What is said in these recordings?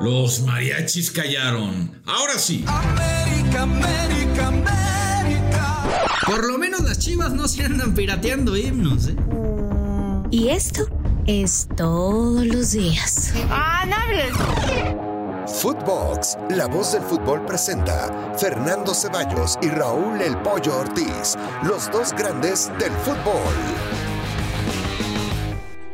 Los mariachis callaron. Ahora sí. América, América, América. Por lo menos las chivas no se andan pirateando himnos, ¿eh? Y esto es todos los días. ¡Ah, no hables! Footbox, la voz del fútbol presenta Fernando Ceballos y Raúl El Pollo Ortiz, los dos grandes del fútbol.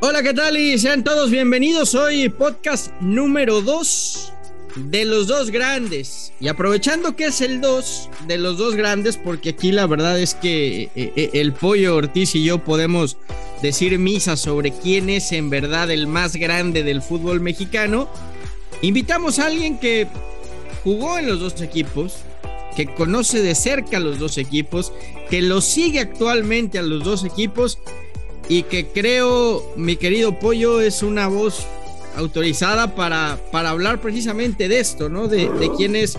Hola, ¿qué tal? Y sean todos bienvenidos. Hoy podcast número 2 de los dos grandes. Y aprovechando que es el 2 de los dos grandes, porque aquí la verdad es que eh, eh, el pollo Ortiz y yo podemos decir misa sobre quién es en verdad el más grande del fútbol mexicano. Invitamos a alguien que jugó en los dos equipos, que conoce de cerca los dos equipos, que lo sigue actualmente a los dos equipos y que creo, mi querido Pollo, es una voz autorizada para, para hablar precisamente de esto, ¿no? De, quién es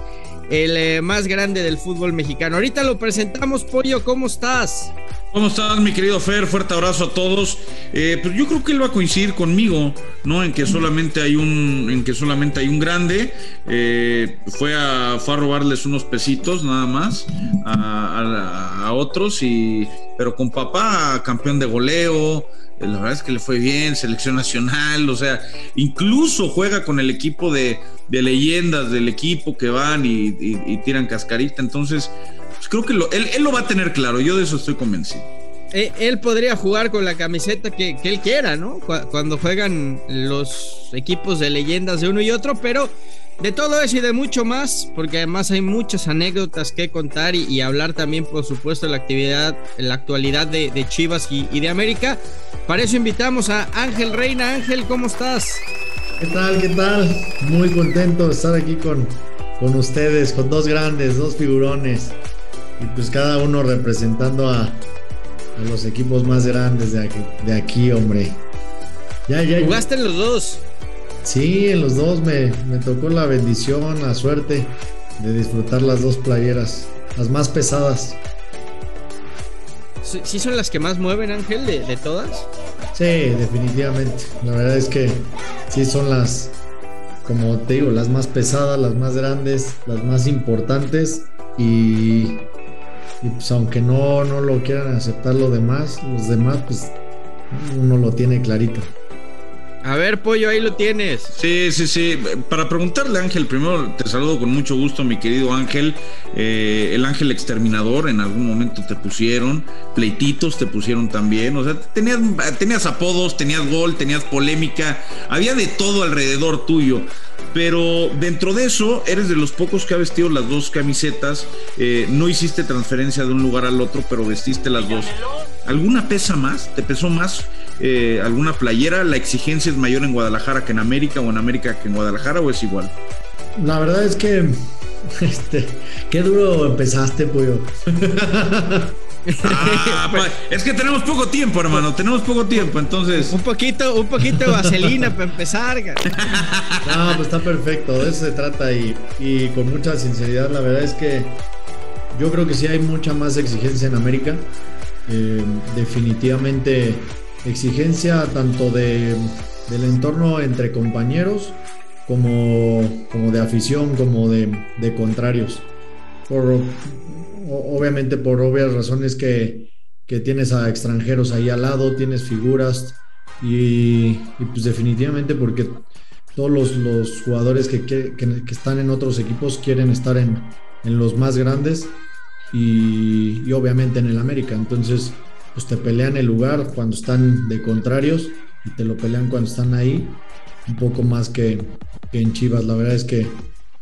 el eh, más grande del fútbol mexicano. Ahorita lo presentamos, Pollo, ¿cómo estás? ¿Cómo estás, mi querido Fer? Fuerte abrazo a todos. Eh, pues yo creo que él va a coincidir conmigo, ¿no? En que solamente hay un, en que solamente hay un grande. Eh, fue a, fue a robarles unos pesitos nada más a, a- a otros y, pero con papá campeón de goleo. eh, La verdad es que le fue bien, selección nacional, o sea, incluso juega con el equipo de, de leyendas del equipo que van y, y- y tiran cascarita. Entonces, pues creo que lo- él, él lo va a tener claro, yo de eso estoy convencido. Eh, él podría jugar con la camiseta que, que él quiera, ¿no? Cu- Cuando juegan los equipos de leyendas de uno y otro, pero de todo eso y de mucho más, porque además hay muchas anécdotas que contar y, y hablar también, por supuesto, de la actividad, la actualidad de, de Chivas y, y de América. Para eso invitamos a Ángel Reina. Ángel, ¿cómo estás? ¿Qué tal? ¿Qué tal? Muy contento de estar aquí con, con ustedes, con dos grandes, dos figurones. Y pues cada uno representando a, a los equipos más grandes de aquí, de aquí, hombre. Ya, ya. Jugaste en los dos. Sí, en los dos me, me tocó la bendición, la suerte de disfrutar las dos playeras, las más pesadas. ¿Sí sí son las que más mueven, Ángel, de, de todas? Sí, definitivamente. La verdad es que sí son las, como te digo, las más pesadas, las más grandes, las más importantes y, y pues aunque no, no lo quieran aceptar los demás, los demás pues uno lo tiene clarito. A ver, Pollo, ahí lo tienes. Sí, sí, sí. Para preguntarle, Ángel, primero te saludo con mucho gusto, mi querido Ángel. Eh, el Ángel Exterminador, en algún momento te pusieron, pleititos te pusieron también. O sea, tenías, tenías apodos, tenías gol, tenías polémica, había de todo alrededor tuyo. Pero dentro de eso, eres de los pocos que ha vestido las dos camisetas. Eh, no hiciste transferencia de un lugar al otro, pero vestiste las dos. ¿Alguna pesa más? ¿Te pesó más eh, alguna playera? ¿La exigencia es mayor en Guadalajara que en América o en América que en Guadalajara o es igual? La verdad es que, este, qué duro empezaste, pollo. Ah, pa- es que tenemos poco tiempo, hermano, tenemos poco tiempo, entonces... Un poquito, un poquito de vaselina para empezar. No, pues está perfecto, de eso se trata y, y con mucha sinceridad, la verdad es que yo creo que sí hay mucha más exigencia en América. Eh, definitivamente exigencia tanto de, del entorno entre compañeros como, como de afición, como de, de contrarios. Por, obviamente por obvias razones que, que tienes a extranjeros ahí al lado, tienes figuras y, y pues definitivamente porque todos los, los jugadores que- que- que están en otros equipos quieren estar en, en los más grandes y, y obviamente en el América. Entonces, pues te pelean el lugar cuando están de contrarios y te lo pelean cuando están ahí, un poco más que, que en Chivas. La verdad es que,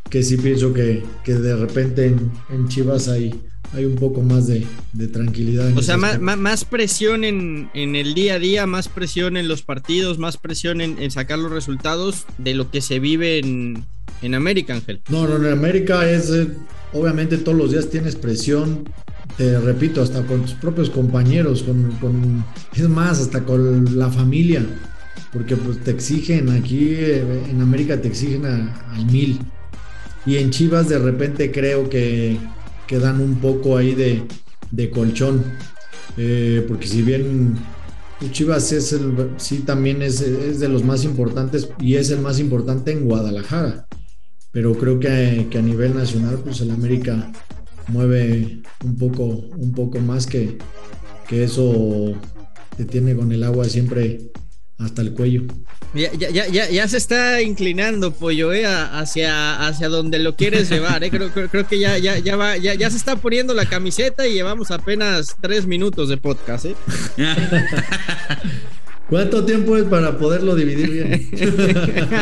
que sí pienso que, que de repente en, en Chivas hay, hay un poco más de, de tranquilidad. en O sea, más, más- más presión en, en el día a día, más presión en los partidos, más presión en, en sacar los resultados de lo que se vive en, en América, Ángel. No, no, en América es, eh, obviamente todos los días tienes presión, te repito, hasta con tus propios compañeros, con, con- es más, hasta con la familia, porque pues te exigen, aquí eh, en América te exigen al mil. Y en Chivas de repente creo que, que dan un poco ahí de, de colchón, eh, porque si bien Chivas es el, sí también es, es, de los más importantes y es el más importante en Guadalajara. Pero creo que, que, a nivel nacional, pues el América mueve un poco, un poco más que, que eso te tiene con el agua siempre hasta el cuello. Ya, ya, ya, ya se está inclinando, Pollo, eh, hacia, hacia donde lo quieres llevar. Eh. Creo, creo, creo, que ya, ya, ya, va, ya, ya se está poniendo la camiseta y llevamos apenas tres minutos de podcast. Eh. ¿Cuánto tiempo es para poderlo dividir bien?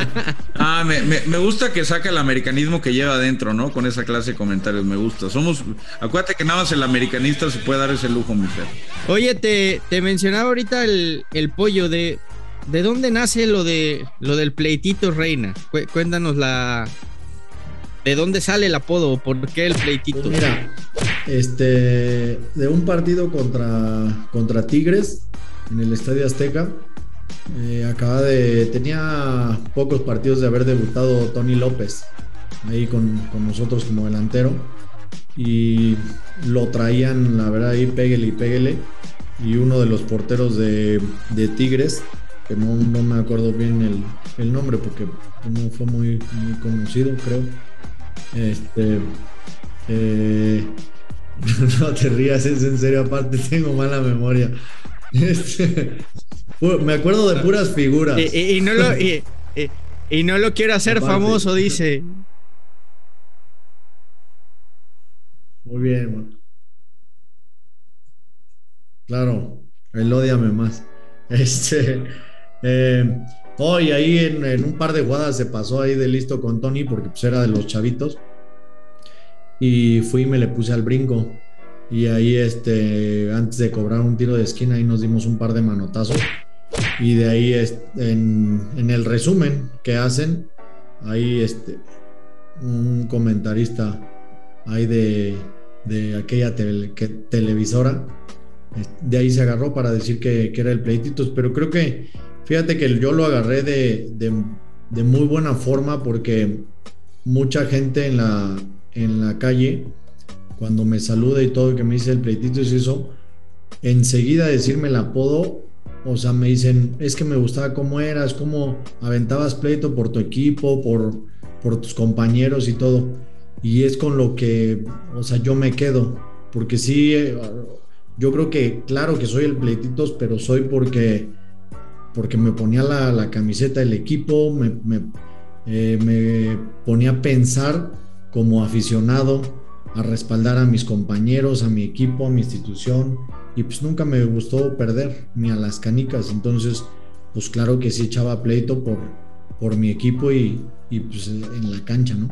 ah, me, me, me, gusta que saca el americanismo que lleva adentro, ¿no? Con esa clase de comentarios, me gusta. Somos, acuérdate que nada más el americanista se puede dar ese lujo, mi fer. Oye, te, te mencionaba ahorita el, el pollo de ¿De dónde nace lo de lo del pleitito reina? Cuéntanos la ¿De dónde sale el apodo? ¿Por qué el pleitito? Pues mira, este de un partido contra contra Tigres en el Estadio Azteca. Eh, acaba de tenía pocos partidos de haber debutado Tony López ahí con, con nosotros como delantero y lo traían la verdad ahí pégale y pégale y uno de los porteros de, Tigres no, me acuerdo bien el, nombre porque no fue muy, muy conocido, creo. Este. Eh, no te rías, es en serio, aparte tengo mala memoria. Este, me acuerdo de puras figuras. Y, no, lo, y, no lo quiero hacer famoso, dice. Muy bien, Claro, el odiame más. Este. Eh, hoy ahí en, un par de jugadas se pasó ahí de listo con Tony porque pues era de los chavitos. Y fui y me le puse al brinco. Y ahí, este, antes de cobrar un tiro de esquina, ahí nos dimos un par de manotazos. Y de ahí, en, en el resumen que hacen, ahí, este, un comentarista ahí de, de aquella televisora, de ahí se agarró para decir que, que era el pleititos. Pero creo que Fíjate que yo lo agarré de, muy buena forma porque mucha gente en la, en la calle, cuando me saluda y todo, que me dice el pleitito y eso, enseguida decirme el apodo, o sea, me dicen, es que me gustaba cómo eras, cómo aventabas pleito por tu equipo, por, por tus compañeros y todo. Y es con lo que, o sea, yo me quedo, porque sí, eh, yo creo que, claro que soy el pleititos, pero soy porque porque me ponía la, camiseta del equipo, eh, me, ponía a pensar como aficionado, a respaldar a mis compañeros, a mi equipo, a mi institución, y pues nunca me gustó perder, ni a las canicas, entonces pues claro que sí echaba pleito por, por mi equipo y, pues en la cancha, ¿no?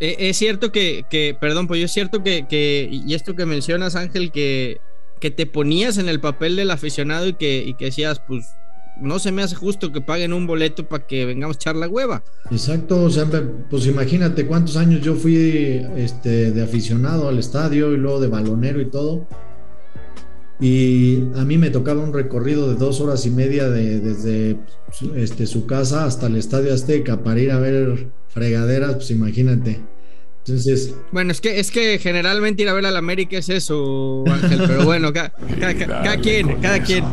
Eh, es cierto que, perdón, pues es cierto que, que, y esto que mencionas Ángel, que que te ponías en el papel del aficionado y que, y que decías, pues no se me hace justo que paguen un boleto para que vengamos a echar la hueva. Exacto, o sea, pues imagínate cuántos años yo fui este, de aficionado al estadio y luego de balonero y todo. Y a mí me tocaba un recorrido de dos horas y media de, desde este, su casa hasta el Estadio Azteca para ir a ver fregaderas, pues imagínate. Entonces. Bueno, es que, es que generalmente ir a ver al América es eso, Ángel, pero bueno, cada, quien, cada quien.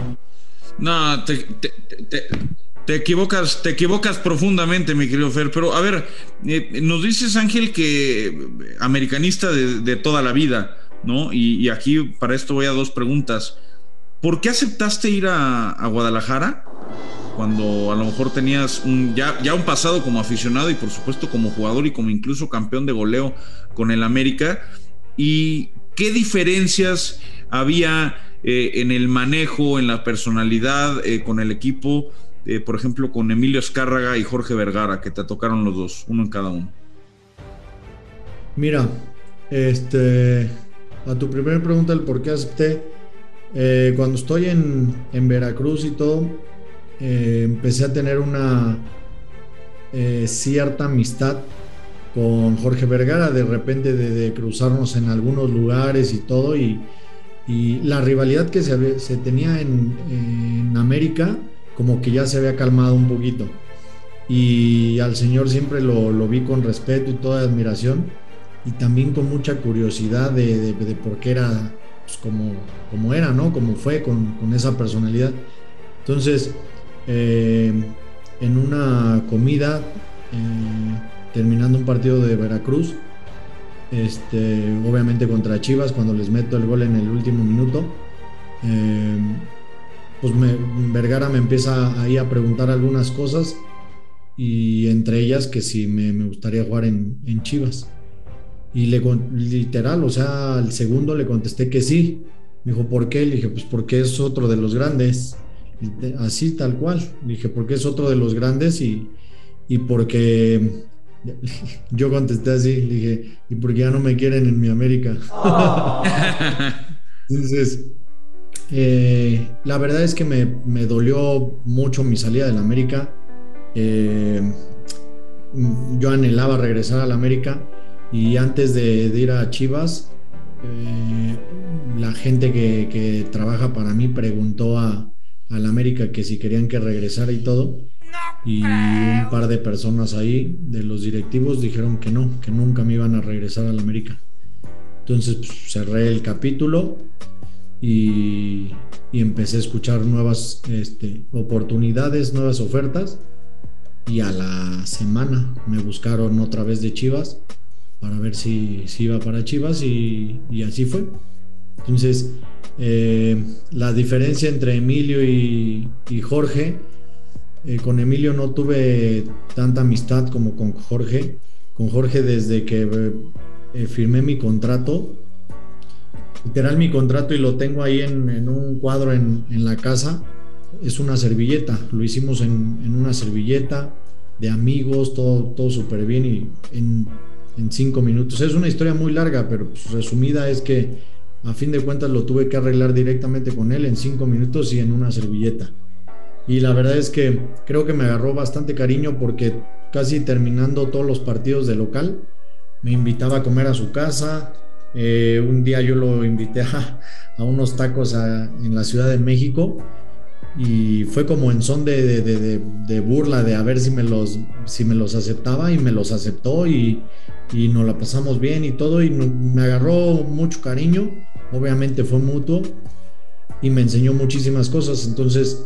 No, te, equivocas, te equivocas profundamente, mi querido Fer. Pero a ver, eh, nos dices, Ángel, que americanista de, toda la vida, ¿no? Y, aquí para esto voy a dos preguntas. ¿Por qué aceptaste ir a Guadalajara? cuando a lo mejor tenías ya, ya un pasado como aficionado y por supuesto como jugador y como incluso campeón de goleo con el América. ¿Y qué diferencias había eh, en el manejo, en la personalidad eh, con el equipo, eh, por ejemplo, con Emilio Escárraga y Jorge Vergara, que te tocaron los dos, uno en cada uno? Mira, este, a tu primera pregunta, el por qué acepté, cuando estoy en, en Veracruz y todo, empecé a tener una cierta amistad con Jorge Vergara, de repente de, cruzarnos en algunos lugares y todo, y, la rivalidad que se, se tenía en, América, como que ya se había calmado un poquito. Y al Señor siempre lo, vi con respeto y toda admiración, y también con mucha curiosidad de, de por qué era pues, como, como era, ¿no? Como fue con, con esa personalidad. Entonces, eh, en una comida, eh, terminando un partido de Veracruz, este, obviamente contra Chivas, cuando les meto el gol en el último minuto, eh, pues me, Vergara me empieza ahí a preguntar algunas cosas y entre ellas que si me, me gustaría jugar en, en, Chivas. Y le, literal, o sea, al segundo le contesté que sí. Me dijo, ¿por qué? Le dije, pues porque es otro de los grandes. Así, tal cual. Le dije, porque es otro de los grandes y, y porque yo contesté así, le dije, ¿y porque ya no me quieren en mi América? Entonces, eh, la verdad es que me, me, dolió mucho mi salida del América. Eh, yo anhelaba regresar al América y antes de, de ir a Chivas, eh, la gente que, que, trabaja para mí preguntó a, al América que si querían que regresara y todo y un par de personas ahí de los directivos dijeron que no, que nunca me iban a regresar al América. Entonces pues, cerré el capítulo y, y, empecé a escuchar nuevas este, oportunidades, nuevas ofertas y a la semana me buscaron otra vez de Chivas para ver si, si iba para Chivas y, y así fue. Entonces, eh, la diferencia entre Emilio y, y Jorge eh, con Emilio no tuve tanta amistad como con Jorge. Con Jorge desde que eh, firmé mi contrato, literal mi contrato y lo tengo ahí en, un cuadro en, la casa, es una servilleta. Lo hicimos en, una servilleta de amigos, todo, todo súper bien y en, cinco minutos. Es una historia muy larga, pero pues, resumida es que a fin de cuentas lo tuve que arreglar directamente con él en cinco minutos y en una servilleta y la verdad es que creo que me agarró bastante cariño porque casi terminando todos los partidos de local, me invitaba a comer a su casa. Eh, un día yo lo invité a, a unos tacos en la Ciudad de México y fue como en son de, de, de, burla de a ver si me los, si me los aceptaba y me los aceptó y, y nos la pasamos bien y todo y me agarró mucho cariño, obviamente fue mutuo y me enseñó muchísimas cosas, entonces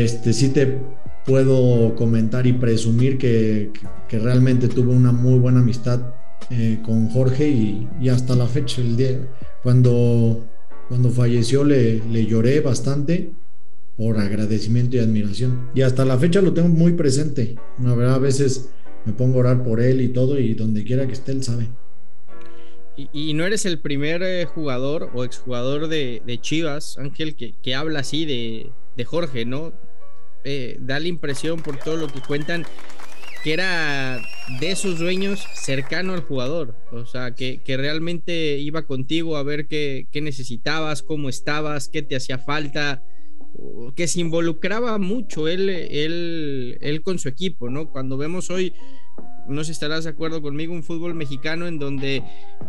este, sí te puedo comentar y presumir que, que realmente tuve una muy buena amistad eh, con Jorge y, y, hasta la fecha, el día, cuando, cuando falleció le, le lloré bastante por agradecimiento y admiración. Y hasta la fecha lo tengo muy presente. La verdad, a veces me pongo a orar por él y todo, y donde quiera que esté, él sabe. Y, y no eres el primer eh, jugador o exjugador de, de Chivas, Ángel, que, que habla así de, de Jorge, ¿no? Eh, da la impresión por todo lo que cuentan que era de esos dueños cercano al jugador, o sea, que, que realmente iba contigo a ver qué, qué, necesitabas, cómo estabas, qué te hacía falta, que se involucraba mucho él, él, él con su equipo, ¿no? Cuando vemos hoy, no sé si estarás de acuerdo conmigo, un fútbol mexicano en donde,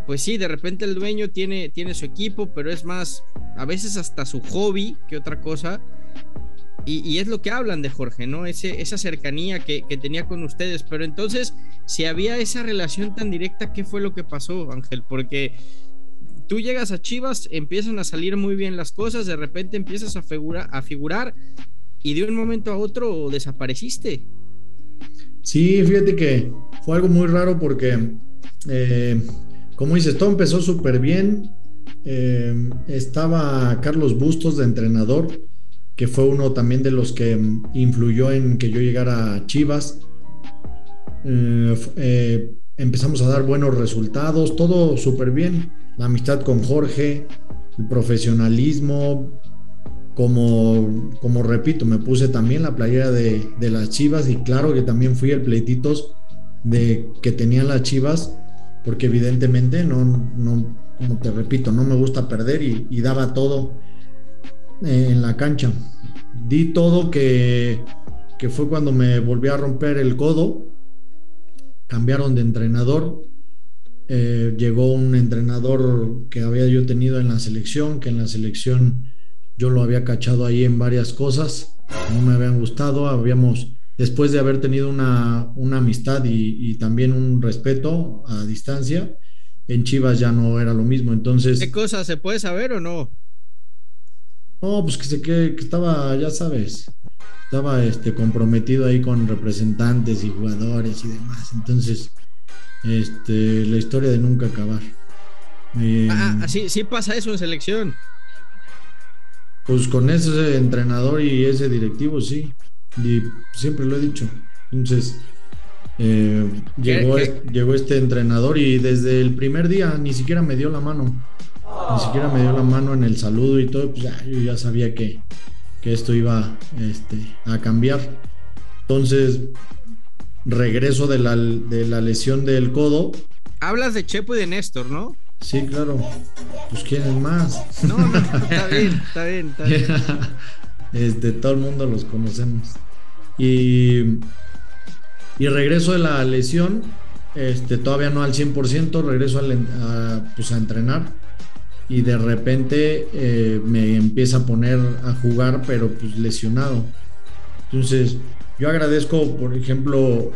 pues sí, de repente el dueño tiene, tiene su equipo, pero es más, a veces hasta su hobby que otra cosa y, es lo que hablan de Jorge, ¿no? Esa cercanía que, tenía con ustedes. Pero entonces, si había esa relación tan directa, ¿qué fue lo que pasó, Ángel? Porque tú llegas a Chivas, empiezan a salir muy bien las cosas, de repente empiezas a, a figurar y de un momento a otro desapareciste. Sí, fíjate que fue algo muy raro porque, eh, como dices, todo empezó súper bien. Eh, estaba Carlos Bustos de entrenador que fue uno también de los que mm, influyó en que yo llegara a Chivas. Eh, eh, empezamos a dar buenos resultados, todo súper bien. La amistad con Jorge, el profesionalismo, como, como repito, me puse también la playera de, de, las Chivas y claro que también fui el pleititos de que tenían las Chivas, porque evidentemente no, no como te repito, no me gusta perder y, y daba todo en la cancha. Di todo que, que fue cuando me volví a romper el codo. Cambiaron de entrenador. Eh, llegó un entrenador que había yo tenido en la selección, que en la selección yo lo había cachado ahí en varias cosas, no me habían gustado, habíamos, después de haber tenido una, una amistad y, y, también un respeto a distancia, en Chivas ya no era lo mismo. Entonces. ¿Qué cosa? ¿Se puede saber o no? No, pues que, se, que, que estaba, ya sabes, estaba este, comprometido ahí con representantes y jugadores y demás. Entonces, este, la historia de nunca acabar. Eh, Ah, ah, sí, sí pasa eso en selección. Pues con ese entrenador y ese directivo, sí. Y siempre lo he dicho. Entonces, eh, llegó, ¿Qué- es- llegó este entrenador y desde el primer día ni siquiera me dio la mano. Ni siquiera me dio la mano en el saludo y todo. Pues ya, yo ya sabía que, que esto iba este, a cambiar. Entonces, regreso de la, de la lesión del codo. Hablas de Chepo y de Néstor, ¿no? Sí, claro. Pues quién es más. No, no, está bien, está bien, está bien. este, todo el mundo los conocemos. Y, y regreso de la lesión, este, todavía no al 100%, regreso a, pues, a entrenar y de repente eh, me empieza a poner a jugar, pero pues lesionado. Entonces, yo agradezco, por ejemplo,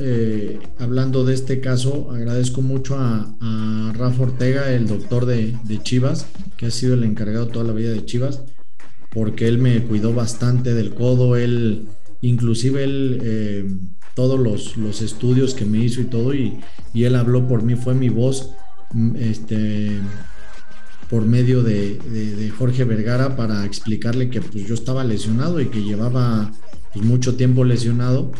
eh, hablando de este caso, agradezco mucho a, a Rafa Ortega, el doctor de, Chivas, que ha sido el encargado toda la vida de Chivas, porque él me cuidó bastante del codo, él, inclusive él, eh, todos los, los estudios que me hizo y todo, y, y él habló por mí, fue mi voz, este, por medio de, Jorge Vergara para explicarle que pues yo estaba lesionado y que llevaba pues, mucho tiempo lesionado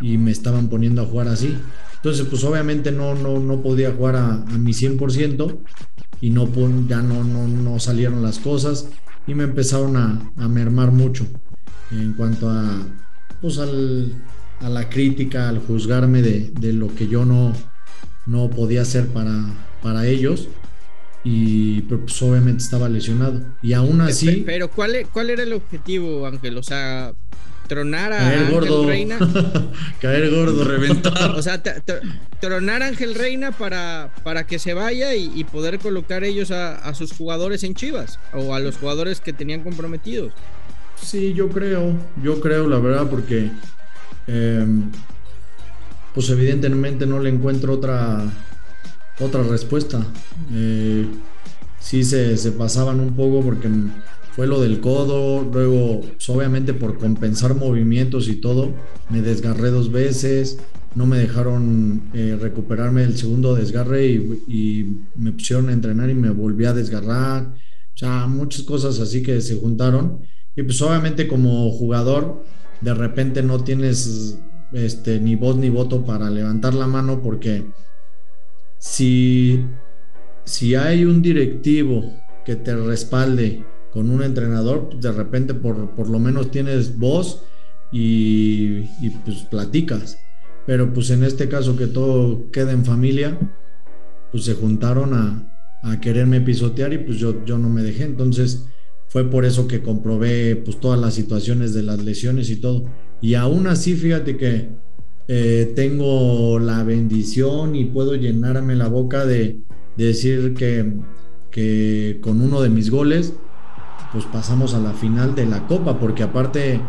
y me estaban poniendo a jugar así. Entonces, pues obviamente no, no, no podía jugar a, a mi 100% y no, ya no, no, no salieron las cosas y me empezaron a, a mermar mucho en cuanto a, pues al- a la crítica, al juzgarme de, de lo que yo no, no podía hacer para, para ellos y pero, pues obviamente estaba lesionado y aún así Pero ¿cuál, e- ¿cuál era el objetivo, Ángel? O sea, tronar a caer Ángel gordo Reina. caer gordo Reventar. O sea, tronar a Ángel Reina para, para que se vaya y, y poder colocar ellos a, a sus jugadores en Chivas o a los jugadores que tenían comprometidos. Sí, yo creo, yo creo, la verdad, porque eh, pues evidentemente no le encuentro otra, otra respuesta. Eh, sí se, se pasaban un poco porque fue lo del codo, luego pues, obviamente por compensar movimientos y todo, me desgarré dos veces, no me dejaron eh, recuperarme del segundo desgarre y, me pusieron a entrenar y me volví a desgarrar. O sea, muchas cosas así que se juntaron. Y pues obviamente como jugador, de repente no tienes este, ni voz ni voto para levantar la mano porque si, si hay un directivo que te respalde con un entrenador, pues, de repente por, por lo menos tienes voz y, y, pues platicas. Pero pues en este caso que todo queda en familia, pues se juntaron a, a quererme pisotear y pues yo, yo no me dejé. Entonces fue por eso que comprobé pues todas las situaciones de las lesiones y todo. Y aún así, fíjate que eh, tengo la bendición y puedo llenarme la boca de, de decir que, con uno de mis goles, pues pasamos a la final de la Copa, porque aparte,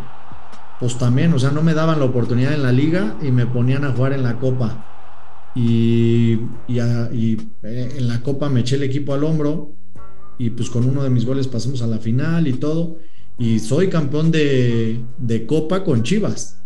pues también, o sea, no me daban la oportunidad en la liga y me ponían a jugar en la Copa. Y, eh, en la Copa me eché el equipo al hombro y pues con uno de mis goles pasamos a la final y todo. Y soy campeón de Copa con Chivas.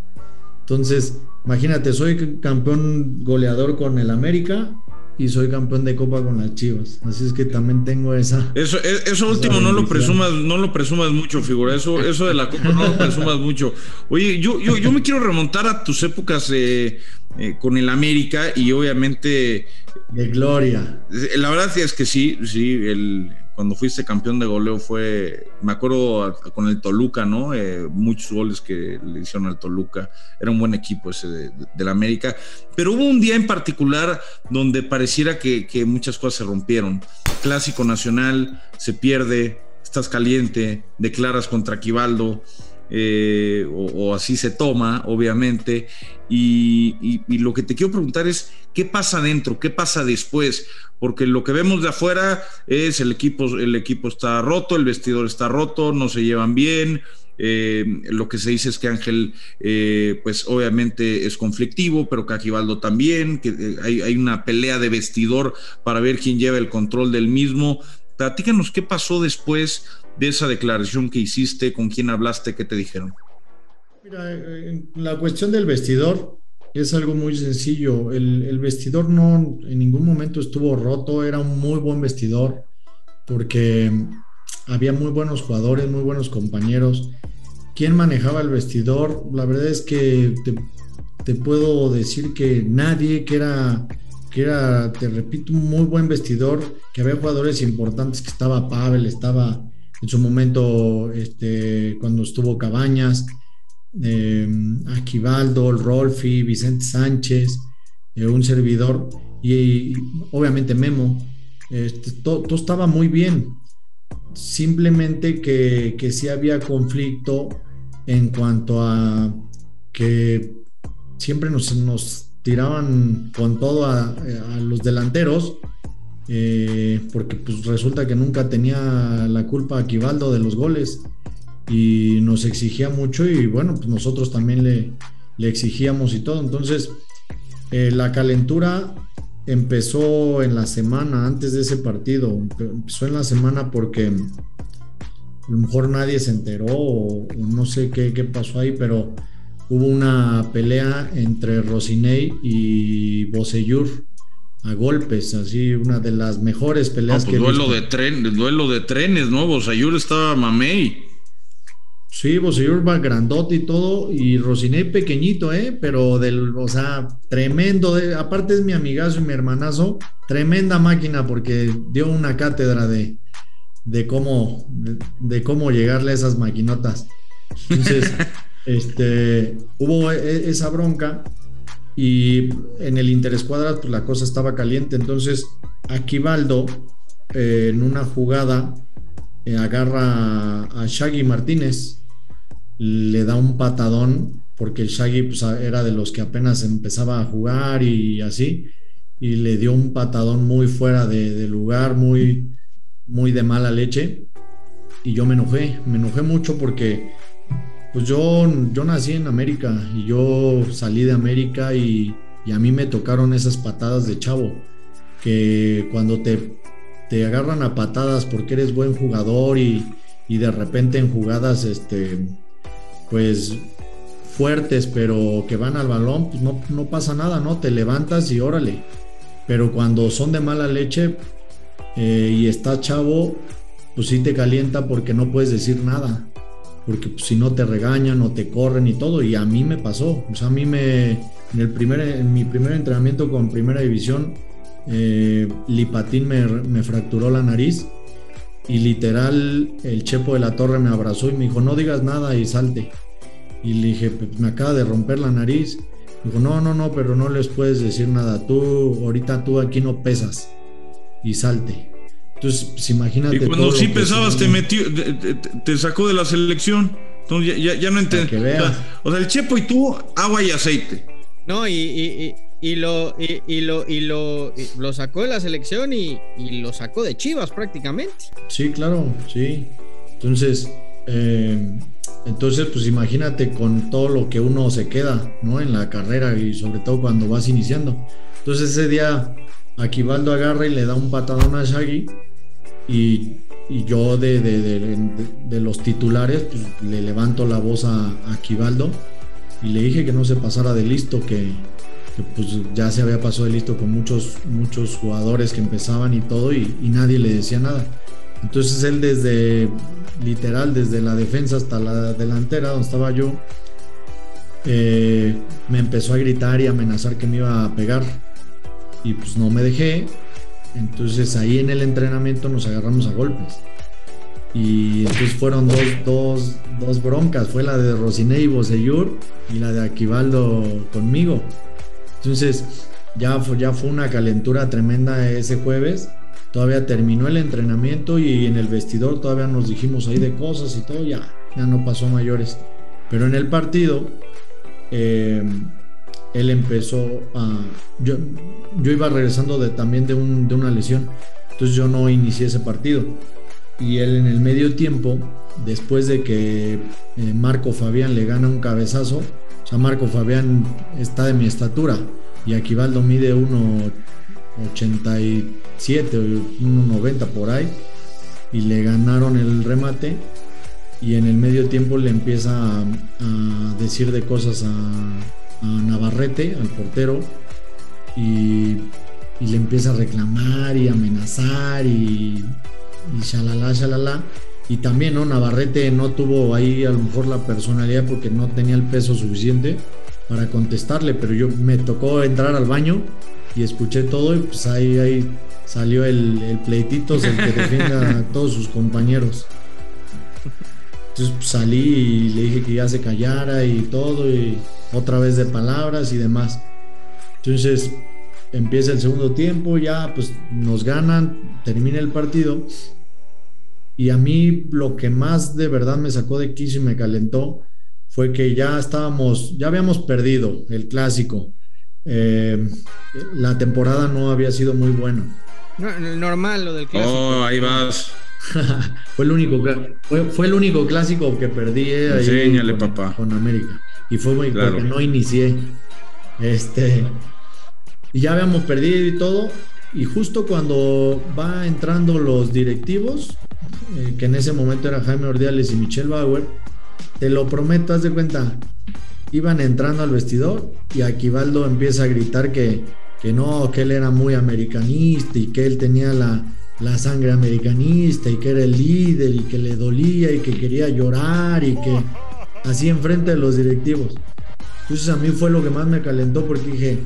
Entonces, imagínate, soy campeón goleador con el América y soy campeón de Copa con las Chivas. Así es que también tengo esa. Eso, e- eso último no lo presumas, no lo presumas mucho, figura. Eso, eso de la copa no lo presumas mucho. Oye, yo, yo, yo me quiero remontar a tus épocas eh, eh, con el América y obviamente De gloria. la verdad es que sí, sí, el, cuando fuiste campeón de goleo fue, me acuerdo con el Toluca, ¿no? Eh, muchos goles que le hicieron al Toluca. Era un buen equipo ese de- de- del América. Pero hubo un día en particular donde pareciera que, que muchas cosas se rompieron. Clásico nacional, se pierde, estás caliente, declaras contra Quivaldo. Eh, o, así se toma, obviamente. Y, lo que te quiero preguntar es, ¿qué pasa adentro? ¿Qué pasa después? Porque lo que vemos de afuera es el equipo, el equipo está roto, el vestidor está roto, no se llevan bien, Eh, lo que se dice es que Ángel, eh, pues obviamente es conflictivo, pero que Aquivaldo también, que hay, hay una pelea de vestidor para ver quién lleva el control del mismo. Platícanos qué pasó después de esa declaración que hiciste, con quién hablaste, qué te dijeron. Mira, eh, la cuestión del vestidor es algo muy sencillo. El, vestidor no en ningún momento estuvo roto, era un muy buen vestidor porque había muy buenos jugadores, muy buenos compañeros. ¿Quién manejaba el vestidor? La verdad es que te, te puedo decir que nadie, que era, que era, te repito, un muy buen vestidor, que había jugadores importantes, que estaba Pavel, estaba en su momento, este, cuando estuvo Cabañas, eh, Aquivaldo, Rolfi, Vicente Sánchez, eh, un servidor y, obviamente Memo. Este, todo, todo, estaba muy bien. Simplemente que, que sí había conflicto en cuanto a que siempre nos, nos tiraban con todo a, a los delanteros. Eh, porque pues resulta que nunca tenía la culpa Aquivaldo de los goles y nos exigía mucho y bueno, pues nosotros también le, le exigíamos y todo. Entonces, eh, la calentura empezó en la semana, antes de ese partido, empezó en la semana porque a lo mejor nadie se enteró o, no sé qué, qué, pasó ahí, pero hubo una pelea entre Rosinei y Bosellur a golpes, así una de las mejores peleas no, pues que duelo de tren, duelo de trenes, ¿no? Bosellur estaba mamey. Sí, Bosellur va grandote y todo, y Rosiné pequeñito, ¿eh? Pero del, o sea, tremendo, aparte es mi amigazo y mi hermanazo, tremenda máquina porque dio una cátedra de, de cómo, de, de cómo llegarle a esas maquinotas. Entonces, este, hubo e, esa bronca y en el interescuadra pues la cosa estaba caliente, entonces Aquivaldo eh, en una jugada eh, agarra a Shaggy Martínez, le da un patadón, porque el Shaggy pues, era de los que apenas empezaba a jugar y así, y le dio un patadón muy fuera de, de lugar, muy, muy de mala leche, y yo me enojé, me enojé mucho porque pues yo, yo nací en América y yo salí de América y, y a mí me tocaron esas patadas de chavo, que cuando te te agarran a patadas porque eres buen jugador y, y, de repente en jugadas este pues fuertes pero que van al balón pues no, no pasa nada no te levantas y órale. Pero cuando son de mala leche eh, y estás chavo pues sí te calienta porque no puedes decir nada porque si no te regañan o te corren y todo y a mí me pasó o sea a mí me en el primer en mi primer entrenamiento con primera división eh, Lipatín me, me, fracturó la nariz y literal el Chepo de la Torre me abrazó y me dijo, no digas nada y salte. Y le dije, pues me acaba de romper la nariz. Dijo, no, no, no, pero no les puedes decir nada. Tú, ahorita tú aquí no pesas. Y salte. Entonces, pues imagínate. Y cuando sí pesabas, te metió, te, te, sacó de la selección. Entonces ya, ya, ya no entendí. O sea, el Chepo y tú, agua y aceite. No, y, y, y lo, y, y, lo, y lo, y lo sacó de la selección y, y, lo sacó de Chivas prácticamente. Sí, claro, sí. Entonces, eh, entonces, pues imagínate con todo lo que uno se queda, ¿no? En la carrera y sobre todo cuando vas iniciando. Entonces ese día Aquivaldo agarra y le da un patadón a Shaggy y, yo de, los titulares pues, le levanto la voz a, Aquivaldo y le dije que no se pasara de listo, que, pues ya se había pasado de listo con muchos, muchos jugadores que empezaban y todo y, y, nadie le decía nada. Entonces él desde, literal, desde la defensa hasta la delantera donde estaba yo, eh, me empezó a gritar y amenazar que me iba a pegar. Y pues no me dejé. Entonces ahí en el entrenamiento nos agarramos a golpes. Y entonces fueron dos, dos, dos broncas. Fue la de Rosiné y Bosellur y la de Aquivaldo conmigo. Entonces, ya fue, ya fue una calentura tremenda ese jueves. Todavía terminó el entrenamiento y en el vestidor todavía nos dijimos ahí de cosas y todo, ya, ya no pasó mayores. Pero en el partido, eh, él empezó a... Yo, yo iba regresando de, también de, un, de, una lesión, entonces yo no inicié ese partido. y él en el medio tiempo, después de que eh, Marco Fabián le gana un cabezazo, o sea, Marco Fabián está de mi estatura y Aquivaldo mide 1,87 o 1,90 por ahí y le ganaron el remate y en el medio tiempo le empieza a decir de cosas a, a Navarrete, al portero, y, y le empieza a reclamar y amenazar y, y shalala, shalala. Y también, ¿no? Navarrete no tuvo ahí a lo mejor la personalidad porque no tenía el peso suficiente para contestarle, pero yo me tocó entrar al baño y escuché todo y pues ahí, ahí salió el, el pleitito, el que defienda a todos sus compañeros. Entonces pues, salí y le dije que ya se callara y todo, y otra vez de palabras y demás. Entonces empieza el segundo tiempo, ya pues nos ganan, termina el partido. Y a mí lo que más de verdad me sacó de quicio y me calentó fue que ya estábamos, ya habíamos perdido el clásico. Eh, la temporada no había sido muy buena. No, normal lo del clásico. Oh, ahí vas. fue, el único, fue, fue el único clásico que perdí eh, ahí Enséñale, con, papá. con América. Y fue muy Claro. porque no inicié. Este, y ya habíamos perdido y todo. Y justo cuando va entrando los directivos, eh, que en ese momento era Jaime Ordiales y Michelle Bauer, te lo prometo, haz de cuenta, iban entrando al vestidor y Aquivaldo empieza a gritar que, que no, que él era muy americanista y que él tenía la, la sangre americanista y que era el líder y que le dolía y que quería llorar y que así enfrente de los directivos. Entonces a mí fue lo que más me calentó porque dije,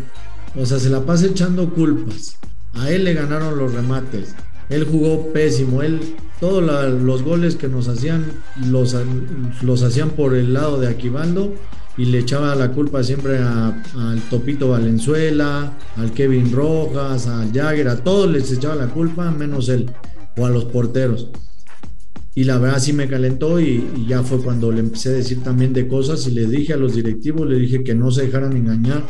o sea, se la pasa echando culpas. A él le ganaron los remates. Él jugó pésimo. Él, todos los goles que nos hacían, los, los hacían por el lado de Aquivaldo y le echaba la culpa siempre al Topito Valenzuela, al Kevin Rojas, al Jagger, a todos les echaba la culpa, menos él, o a los porteros. Y la verdad sí me calentó y, ya fue cuando le empecé a decir también de cosas y le dije a los directivos, le dije que no se dejaran engañar,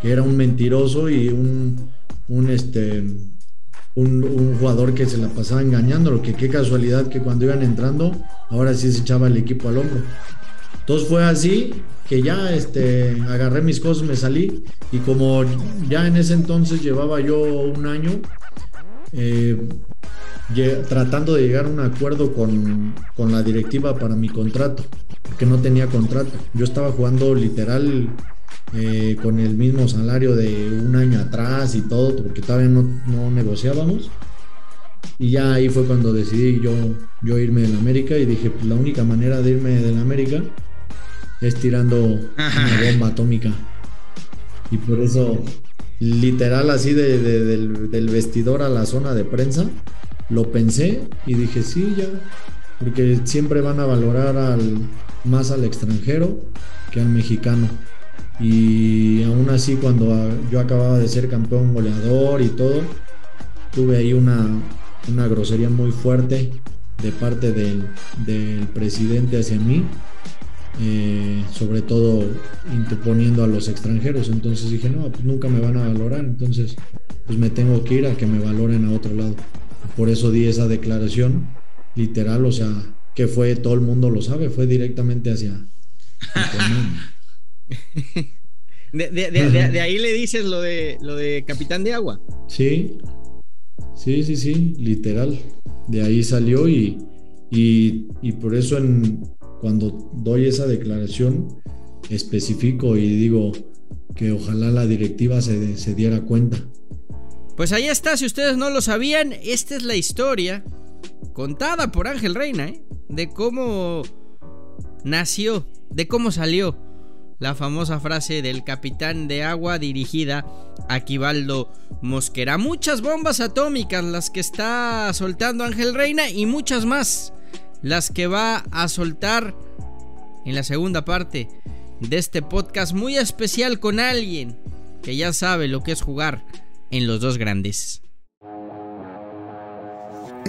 que era un mentiroso y un, un este un, jugador que se la pasaba engañándolo, que qué casualidad que cuando iban entrando, ahora sí se echaba el equipo al hombro. Entonces fue así que ya este, agarré mis cosas, me salí y como ya en ese entonces llevaba yo un año eh, tratando de llegar a un acuerdo con, con la directiva para mi contrato, porque no tenía contrato. Yo estaba jugando literal eh, con el mismo salario de un año atrás y todo, porque todavía no, no negociábamos. Y ya ahí fue cuando decidí yo, yo irme del América y dije, pues la única manera de irme del América es tirando una bomba atómica. Y por eso, literal así de- de- del, del vestidor a la zona de prensa, lo pensé y dije, sí, ya, porque siempre van a valorar al, más al extranjero que al mexicano. Y aún así, cuando yo acababa de ser campeón goleador y todo, tuve ahí una, una grosería muy fuerte de parte del, del presidente hacia mí, eh, sobre todo interponiendo a los extranjeros. Entonces dije, no, pues nunca me van a valorar, entonces pues me tengo que ir a que me valoren a otro lado. Por eso di esa declaración literal, o sea, que fue, todo el mundo lo sabe, fue directamente hacia... de- de ahí le dices lo de lo de capitán de agua. Sí, sí, sí, sí, literal. De ahí salió y, y, y por eso en, cuando doy esa declaración especifico y digo que ojalá la directiva se, se diera cuenta. Pues ahí está, si ustedes no lo sabían, esta es la historia contada por Ángel Reina, ¿eh? de cómo nació, de cómo salió la famosa frase del capitán de agua dirigida a Aquivaldo Mosquera. Muchas bombas atómicas las que está soltando Ángel Reina y muchas más las que va a soltar en la segunda parte de este podcast muy especial con alguien que ya sabe lo que es jugar en los dos grandes.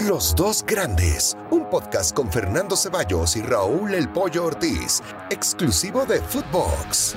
Los dos grandes, un podcast con Fernando Ceballos y Raúl El Pollo Ortiz, exclusivo de Footbox.